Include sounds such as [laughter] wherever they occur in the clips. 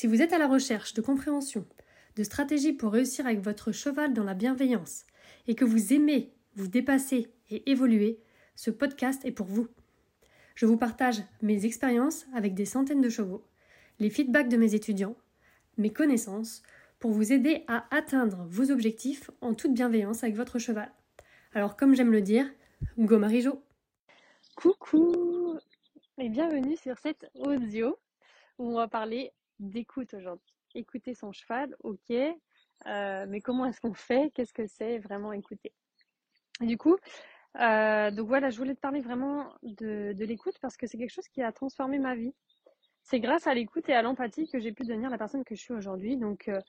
Si vous êtes à la recherche de compréhension, de stratégies pour réussir avec votre cheval dans la bienveillance et que vous aimez vous dépasser et évoluer, ce podcast est pour vous. Je vous partage mes expériences avec des centaines de chevaux, les feedbacks de mes étudiants, mes connaissances pour vous aider à atteindre vos objectifs en toute bienveillance avec votre cheval. Alors comme j'aime le dire, go Marijo Coucou et bienvenue sur cette audio où on va parler d'écoute aujourd'hui. Écouter son cheval, ok, euh, mais comment est-ce qu'on fait? Qu'est-ce que c'est vraiment écouter? Du coup, euh, donc voilà, je voulais te parler vraiment de, l'écoute parce que c'est quelque chose qui a transformé ma vie. C'est grâce à l'écoute et à l'empathie que j'ai pu devenir la personne que je suis aujourd'hui, donc euh,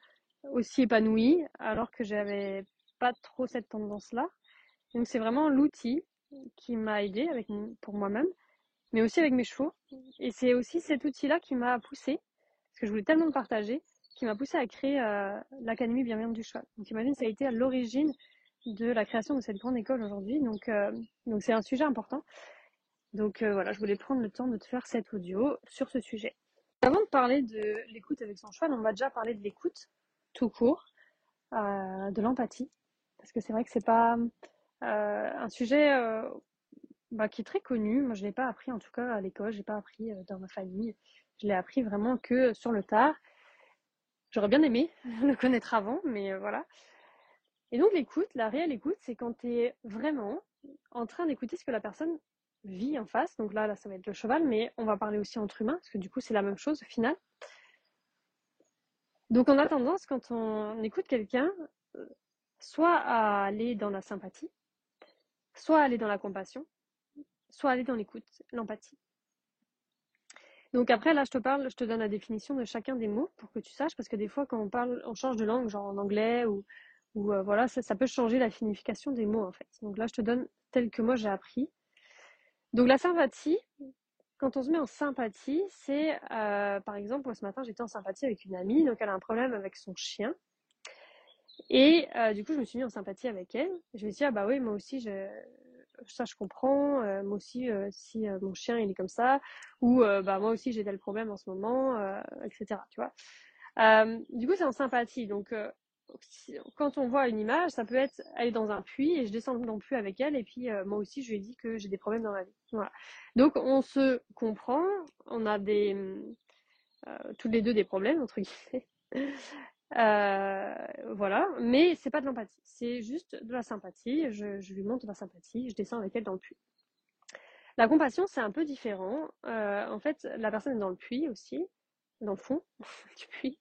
aussi épanouie, alors que j'avais pas trop cette tendance-là. Donc c'est vraiment l'outil qui m'a aidé avec pour moi-même, mais aussi avec mes chevaux. Et c'est aussi cet outil-là qui m'a poussé, parce que je voulais tellement le partager, qui m'a poussé à créer euh, l'Académie Bienveillante du Cheval. Donc imagine, ça a été à l'origine de la création de cette grande école aujourd'hui. Donc euh, donc c'est un sujet important. Donc euh, voilà, je voulais prendre le temps de te faire cet audio sur ce sujet. Avant de parler de l'écoute avec son cheval, on va déjà parler de l'écoute tout court, de l'empathie, parce que c'est vrai que c'est pas un sujet bah, qui est très connu. Moi, je l'ai pas appris en tout cas à l'école, j'ai pas appris dans ma famille. Je l'ai appris vraiment que sur le tard. J'aurais bien aimé [laughs] le connaître avant, mais voilà. Et donc l'écoute, la réelle écoute, c'est quand tu es vraiment en train d'écouter ce que la personne vit en face. Donc là, là, ça va être le cheval, mais on va parler aussi entre humains, parce que du coup, c'est la même chose au final. Donc on a tendance, quand on écoute quelqu'un, soit à aller dans la sympathie, soit aller dans la compassion, soit aller dans l'écoute, l'empathie. Donc après, là, je te parle, je te donne la définition de chacun des mots pour que tu saches, parce que des fois, quand on parle, on change de langue, genre en anglais ou, ou euh, voilà, ça, peut changer la signification des mots en fait. Donc là, je te donne tel que moi j'ai appris. Donc la sympathie, quand on se met en sympathie, c'est, euh, par exemple, ce matin, j'étais en sympathie avec une amie, donc elle a un problème avec son chien. Et euh, du coup, je me suis mis en sympathie avec elle. Je me suis dit, ah bah oui, moi aussi, je, ça je comprends. Euh, moi aussi, euh, si mon chien il est comme ça, ou bah moi aussi j'ai tel problème en ce moment, etc. Tu vois. du coup, c'est en sympathie. Donc, quand on voit une image, ça peut être aller dans un puits et je descends dans le puits avec elle et puis moi aussi je lui ai dit que j'ai des problèmes dans ma vie. Voilà. Donc on se comprend, on a des tous les deux des problèmes entre guillemets. Euh, voilà, mais c'est pas de l'empathie, c'est juste de la sympathie. Je, lui montre la sympathie, je descends avec elle dans le puits. La compassion, c'est un peu différent. Euh, en fait, la personne est dans le puits aussi, dans le fond [laughs] du puits.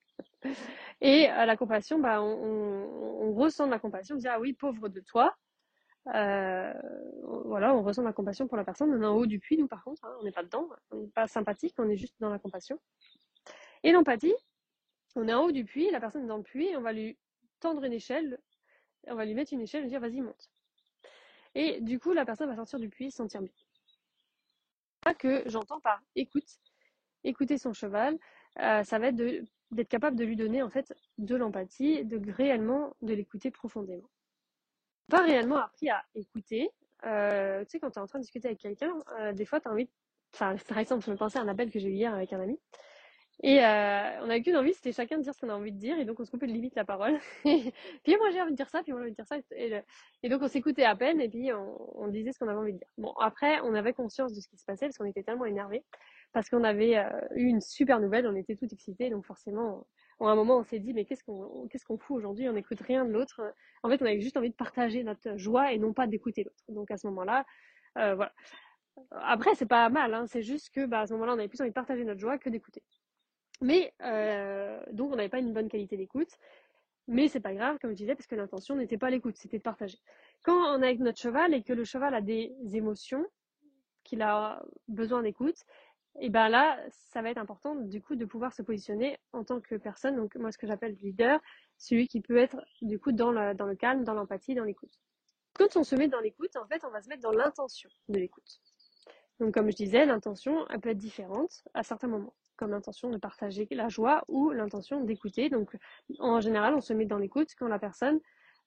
Et à la compassion, bah, on, ressent de la compassion, on dit ah oui, pauvre de toi. Euh, voilà, on ressent de la compassion pour la personne. On est en haut du puits, nous par contre, hein, on n'est pas dedans, on n'est pas sympathique, on est juste dans la compassion. Et l'empathie, on est en haut du puits, la personne est dans le puits, on va lui tendre une échelle, on va lui mettre une échelle et lui dire vas-y monte. Et du coup, la personne va sortir du puits sentir bien. C'est que j'entends par écoute, écouter son cheval, euh, ça va être d'être capable de lui donner en fait de l'empathie, de réellement de l'écouter profondément. Pas réellement appris à écouter. Euh, tu sais, quand tu es en train de discuter avec quelqu'un, euh, des fois tu as envie, par exemple, je me pensais à un appel que j'ai eu hier avec un ami. Et euh, on n'a qu'une envie, c'était chacun de dire ce qu'on a envie de dire, et donc on se coupait de limite la parole. [laughs] puis moi j'ai envie de dire ça, puis moi j'ai envie de dire ça, et, donc on s'écoutait à peine, et puis on, disait ce qu'on avait envie de dire. Bon, après, on avait conscience de ce qui se passait, parce qu'on était tellement énervés, parce qu'on avait euh, eu une super nouvelle, on était tout excités, donc forcément, à un moment on s'est dit, mais qu'est-ce qu'on qu'est-ce qu'on fout aujourd'hui On n'écoute rien de l'autre. En fait, on avait juste envie de partager notre joie et non pas d'écouter l'autre. Donc à ce moment-là, euh, voilà. Après, c'est pas mal, hein, c'est juste que bah, à ce moment-là, on avait plus envie de partager notre joie que d'écouter. Mais euh, donc on n'avait pas une bonne qualité d'écoute. Mais c'est pas grave, comme je disais, parce que l'intention n'était pas l'écoute, c'était de partager. Quand on est avec notre cheval et que le cheval a des émotions, qu'il a besoin d'écoute, et ben là, ça va être important du coup de pouvoir se positionner en tant que personne, donc moi ce que j'appelle leader, celui qui peut être du coup dans le calme, dans l'empathie, dans l'écoute. Quand on se met dans l'écoute, en fait, on va se mettre dans l'intention de l'écoute. Donc comme je disais, l'intention, elle peut être différente à certains moments, comme l'intention de partager la joie ou l'intention d'écouter. Donc en général, on se met dans l'écoute quand la personne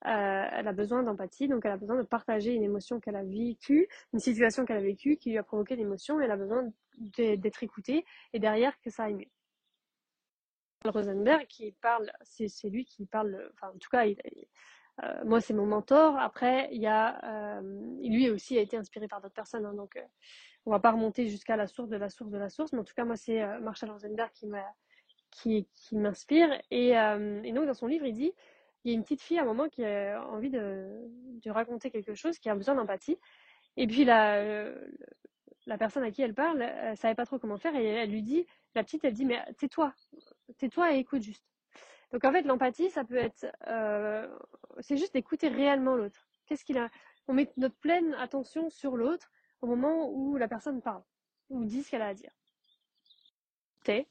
euh, elle a besoin d'empathie, donc elle a besoin de partager une émotion qu'elle a vécue, une situation qu'elle a vécue qui lui a provoqué l'émotion, elle a besoin d'être écoutée et derrière que ça aille mieux. Rosenberg qui parle, c'est lui qui parle, enfin en tout cas, euh, moi c'est mon mentor. Après, il y a, euh, lui aussi a été inspiré par d'autres personnes, hein, donc on va pas remonter jusqu'à la source de la source de la source, mais en tout cas moi c'est Marshall Rosenberg qui qui, m'inspire et, et donc dans son livre il dit il y a une petite fille à un moment qui a envie de, raconter quelque chose, qui a besoin d'empathie. Et puis la, la personne à qui elle parle, elle savait pas trop comment faire et elle lui dit, la petite, elle dit, mais tais-toi, tais-toi et écoute juste. Donc en fait, l'empathie, ça peut être, euh, c'est juste d'écouter réellement l'autre. Qu'est-ce qu'il a On met notre pleine attention sur l'autre au moment où la personne parle ou dit ce qu'elle a à dire. Et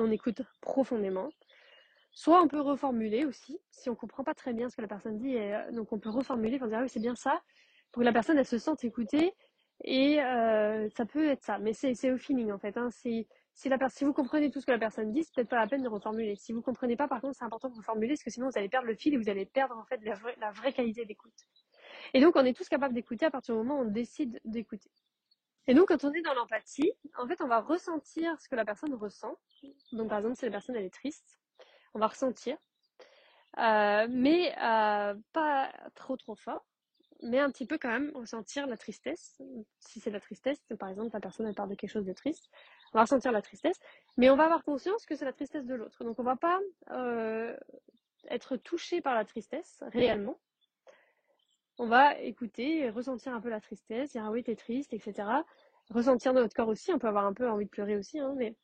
on écoute profondément. Soit on peut reformuler aussi, si on comprend pas très bien ce que la personne dit, euh, donc on peut reformuler pour dire ah oui c'est bien ça, pour que la personne elle se sente écoutée, et euh, ça peut être ça, mais c'est au feeling en fait. Hein. Si, vous comprenez tout ce que la personne dit, c'est peut-être pas la peine de reformuler. Si vous comprenez pas, par contre, c'est important de reformuler, parce que sinon vous allez perdre le fil et vous allez perdre en fait la vraie, la vraie qualité d'écoute. Et donc on est tous capables d'écouter à partir du moment où on décide d'écouter. Et donc, quand on est dans l'empathie, en fait, on va ressentir ce que la personne ressent. Donc, par exemple, si la personne elle est triste, on va ressentir, euh, mais euh, pas trop trop fort, mais un petit peu quand même ressentir la tristesse. Si c'est la tristesse, par exemple la personne elle parle de quelque chose de triste, on va ressentir la tristesse, mais on va avoir conscience que c'est la tristesse de l'autre. Donc on va pas euh, être touché par la tristesse réellement. On va écouter, ressentir un peu la tristesse, dire ah oui t'es triste, etc. Ressentir dans notre corps aussi, on peut avoir un peu envie de pleurer aussi, hein, mais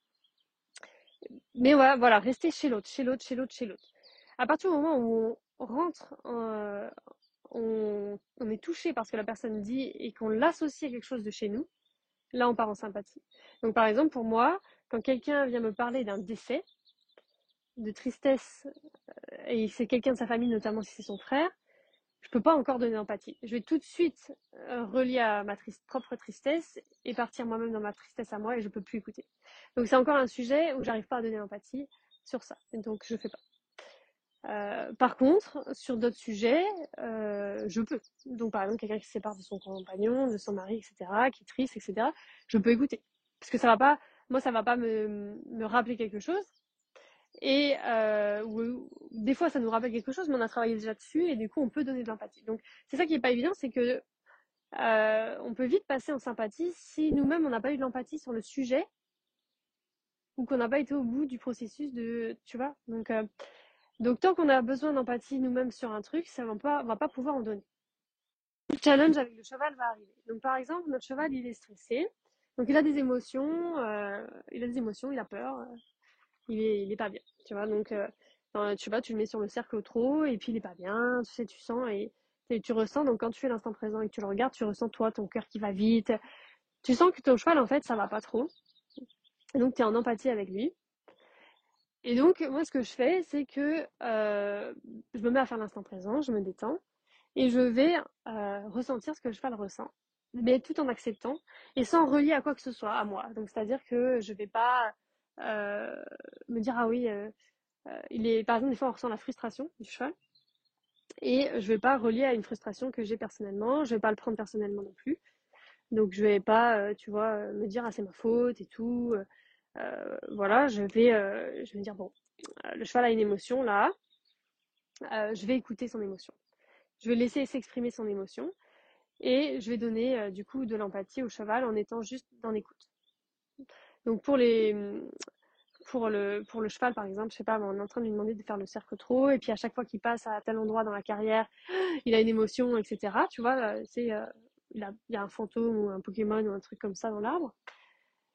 mais voilà, rester chez l'autre, chez l'autre, chez l'autre, chez l'autre. À partir du moment où on rentre, euh, on, on, est touché par ce que la personne dit et qu'on l'associe à quelque chose de chez nous, là on part en sympathie. Donc par exemple pour moi, quand quelqu'un vient me parler d'un décès, de tristesse, euh, et c'est quelqu'un de sa famille, notamment si c'est son frère, je peux pas encore donner d'empathie. Je vais tout de suite euh, relier à ma propre tristesse et partir moi-même dans ma tristesse à moi et je peux plus écouter. Donc c'est encore un sujet où j'arrive pas à donner d'empathie sur ça. Donc je fais pas. Euh, par contre, sur d'autres sujets, euh, je peux. Donc par exemple, quelqu'un qui se sépare de son compagnon, de son mari, etc., qui est triste, etc., je peux écouter. Parce que ça va pas, moi ça va pas me, me rappeler quelque chose, et euh, des fois, ça nous rappelle quelque chose, mais on a travaillé déjà dessus et du coup, on peut donner de l'empathie. Donc, c'est ça qui est pas évident, c'est que euh, on peut vite passer en sympathie si nous-mêmes on n'a pas eu de l'empathie sur le sujet ou qu'on n'a pas été au bout du processus de, tu vois. Donc, euh, donc tant qu'on a besoin d'empathie nous-mêmes sur un truc, ça va pas, on va pas pouvoir en donner. Le challenge avec le cheval va arriver. Donc, par exemple, notre cheval, il est stressé. Donc, il a des émotions, euh, il a des émotions, il a peur il est, il est pas bien. Tu vois, donc, euh, tu vois, tu le mets sur le cercle trop, et puis il est pas bien, tu sais, tu sens, et, tu ressens, donc quand tu fais l'instant présent et que tu le regardes, tu ressens toi, ton cœur qui va vite. Tu sens que ton cheval, en fait, ça va pas trop. Et donc, tu es en empathie avec lui. Et donc, moi, ce que je fais, c'est que euh, je me mets à faire l'instant présent, je me détends, et je vais euh, ressentir ce que le cheval ressent, mais tout en acceptant, et sans relier à quoi que ce soit, à moi. Donc, c'est-à-dire que je vais pas me dire ah oui, euh, euh, il est par exemple des fois on ressent la frustration du cheval et je vais pas relier à une frustration que j'ai personnellement, je vais pas le prendre personnellement non plus. Donc je vais pas, tu vois, me dire ah c'est ma faute et tout. voilà, je vais, je vais dire bon, le cheval a une émotion là, je vais écouter son émotion. Je vais laisser s'exprimer son émotion et je vais donner du coup de l'empathie au cheval en étant juste dans l'écoute. Donc pour les pour le pour le cheval par exemple, je sais pas, on est en train de lui demander de faire le cercle trop et puis à chaque fois qu'il passe à tel endroit dans la carrière, [gasps] il a une émotion, etc. Tu vois, c'est euh, il, a, il y a un fantôme ou un Pokémon ou un truc comme ça dans l'arbre.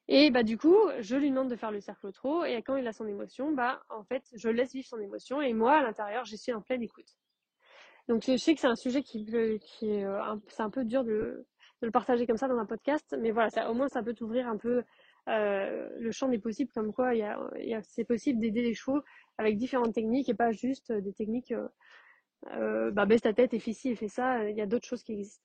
Et bah du coup, je lui demande de faire le cercle trop et quand il a son émotion, bah en fait, je laisse vivre son émotion et moi à l'intérieur, je suis en pleine écoute. Donc je sais que c'est un sujet qui, qui est, euh, c'est un peu dur de, le partager comme ça dans un podcast, mais voilà, au moins ça peut t'ouvrir un peu le champ des possibles, comme quoi y a, c'est possible d'aider les chevaux avec différentes techniques et pas juste des techniques euh, bah, baisse ta tête et fais ci et fais ça, il y a d'autres choses qui existent.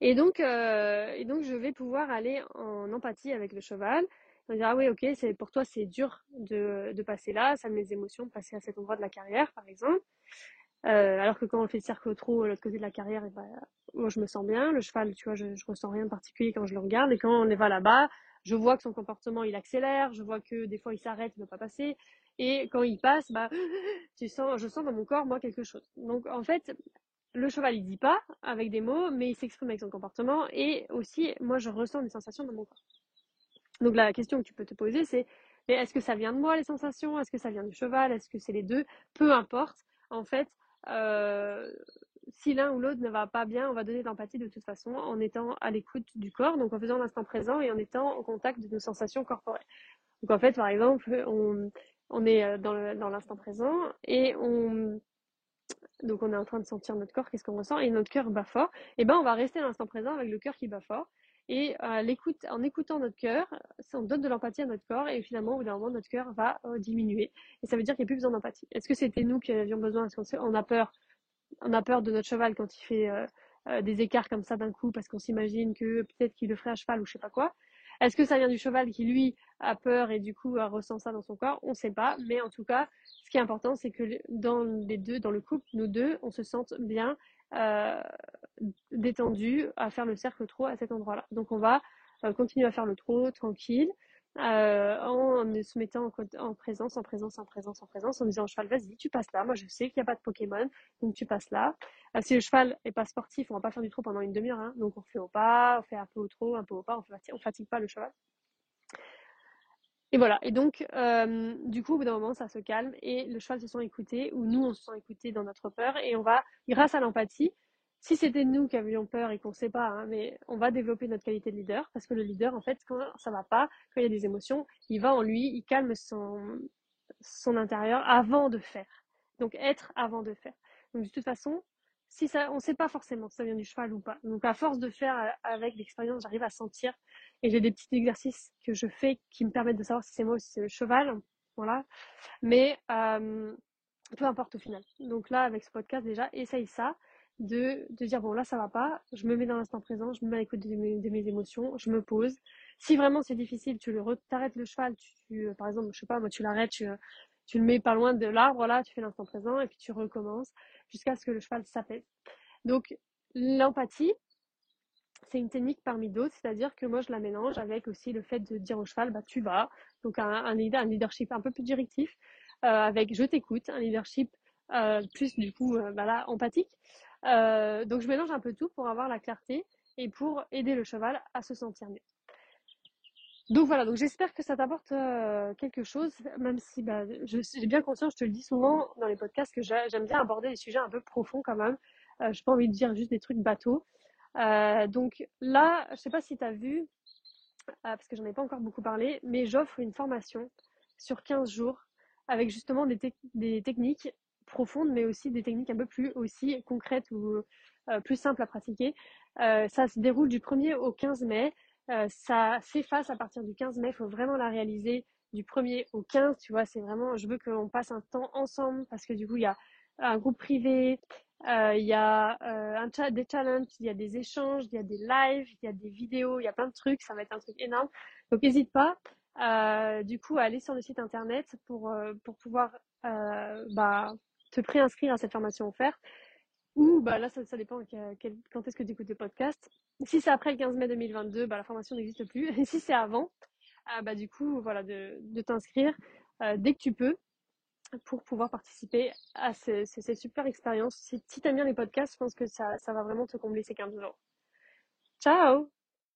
Et donc, euh, et donc, je vais pouvoir aller en empathie avec le cheval. On dire, ah oui, ok, c'est, pour toi, c'est dur de, de passer là, ça me met des émotions passer à cet endroit de la carrière, par exemple. Euh, alors que quand on fait le cercle trop l'autre côté de la carrière, et bah, moi je me sens bien. Le cheval, tu vois, je, je ressens rien de particulier quand je le regarde. Et quand on va là-bas, je vois que son comportement il accélère, je vois que des fois il s'arrête, il ne veut pas passer. Et quand il passe, bah, [gasps] tu sens, je sens dans mon corps moi quelque chose. Donc en fait, le cheval il dit pas avec des mots, mais il s'exprime avec son comportement. Et aussi, moi je ressens des sensations dans mon corps. Donc la question que tu peux te poser, c'est est-ce que ça vient de moi les sensations? Est-ce que ça vient du cheval? Est-ce que c'est les deux? Peu importe. En fait, euh, si l'un ou l'autre ne va pas bien, on va donner de l'empathie de toute façon en étant à l'écoute du corps, donc en faisant l'instant présent et en étant au contact de nos sensations corporelles. Donc en fait, par exemple, on, est euh, dans l'instant présent et on donc on est en train de sentir notre corps, qu'est-ce qu'on ressent et notre cœur bat fort. Et ben on va rester dans l'instant présent avec le cœur qui bat fort et à l'écoute, en écoutant notre cœur, on donne de l'empathie à notre corps et finalement au bout d'un moment notre cœur va euh, diminuer et ça veut dire qu'il n'y a plus besoin d'empathie. Est-ce que c'était nous qui avions besoin? Est-ce qu'on a peur On a peur de notre cheval quand il fait euh, des écarts comme ça d'un coup parce qu'on s'imagine que peut-être qu'il le ferait à cheval ou je sais pas quoi. Est-ce que ça vient du cheval qui, lui, a peur et du coup ressent ça dans son corps? On ne sait pas. Mais en tout cas, ce qui est important, c'est que dans les deux, dans le couple, nous deux, on se sente bien euh, détendu à faire le cercle trop à cet endroit-là. Donc on va euh, continuer à faire le trot tranquille. Euh, en se mettant en, présence, en présence, en présence, en présence, en disant au cheval, vas-y, tu passes là. Moi, je sais qu'il n'y a pas de Pokémon, donc tu passes là. Euh, si le cheval est pas sportif, on va pas faire du trot pendant une demi-heure, hein. donc on fait au pas, on fait un peu au trot, un peu au pas, on, fatigue, fatigue pas le cheval. Et voilà. Et donc, euh, du coup, au bout d'un moment, ça se calme et le cheval se sent écouté, ou nous, on se sent écouté dans notre peur, et on va, grâce à l'empathie, si c'était nous qui avions peur et qu'on ne sait pas, hein, mais on va développer notre qualité de leader parce que le leader, en fait, quand ça va pas, quand il y a des émotions, il va en lui, il calme son, son intérieur avant de faire. Donc être avant de faire. Donc de toute façon, si ça, on ne sait pas forcément si ça vient du cheval ou pas. Donc à force de faire euh, avec l'expérience, j'arrive à sentir et j'ai des petits exercices que je fais qui me permettent de savoir si c'est moi ou si c'est le cheval. Voilà. Mais euh, peu importe au final. Donc là, avec ce podcast déjà, essaye ça de, de dire bon là ça va pas, je me mets dans l'instant présent, je me mets à l'écoute de mes, de mes émotions, je me pose. Si vraiment c'est difficile, tu le t'arrêtes le cheval, tu, euh, par exemple, je sais pas, moi tu l'arrêtes, tu, tu le mets pas loin de l'arbre là, tu fais l'instant présent et puis tu recommences jusqu'à ce que le cheval s'apaise. Donc l'empathie, c'est une technique parmi d'autres, c'est-à-dire que moi je la mélange avec aussi le fait de dire au cheval bah tu vas, donc un, un, leadership un peu plus directif, euh, avec je t'écoute, un leadership euh, plus du coup euh, bah là, empathique. Euh, donc je mélange un peu tout pour avoir la clarté et pour aider le cheval à se sentir mieux. Donc voilà, donc j'espère que ça t'apporte euh, quelque chose, même si bah, j'ai bien conscience, je te le dis souvent dans les podcasts, que j'aime bien aborder des sujets un peu profonds quand même. Euh, j'ai pas envie de dire juste des trucs bateaux. Donc là, je sais pas si tu as vu, parce que j'en ai pas encore beaucoup parlé, mais j'offre une formation sur 15 jours avec justement des techniques profondes, mais aussi des techniques un peu plus aussi concrètes ou euh, plus simples à pratiquer. Euh, ça se déroule du 1er au 15 mai. Euh, ça s'efface à partir du 15 mai. Il faut vraiment la réaliser du 1er au 15. Tu vois, c'est vraiment, je veux qu'on passe un temps ensemble parce que du coup, il y a un groupe privé, il y a des challenges, il y a des échanges, il y a des lives, il y a des vidéos, il y a plein de trucs. Ça va être un truc énorme. Donc, n'hésite pas. du coup, à aller sur le site internet pour, pour pouvoir bah, te préinscrire à cette formation offerte. Ou bah là, ça, dépend quand est-ce que tu écoutes le podcast. Si c'est après le 15 mai 2022, bah, la formation n'existe plus. [laughs] Et si c'est avant, euh, bah, du coup, voilà, de, t'inscrire euh, dès que tu peux pour pouvoir participer à cette super expérience. Si, tu aimes bien les podcasts, je pense que ça va vraiment te combler ces 15 jours. Ciao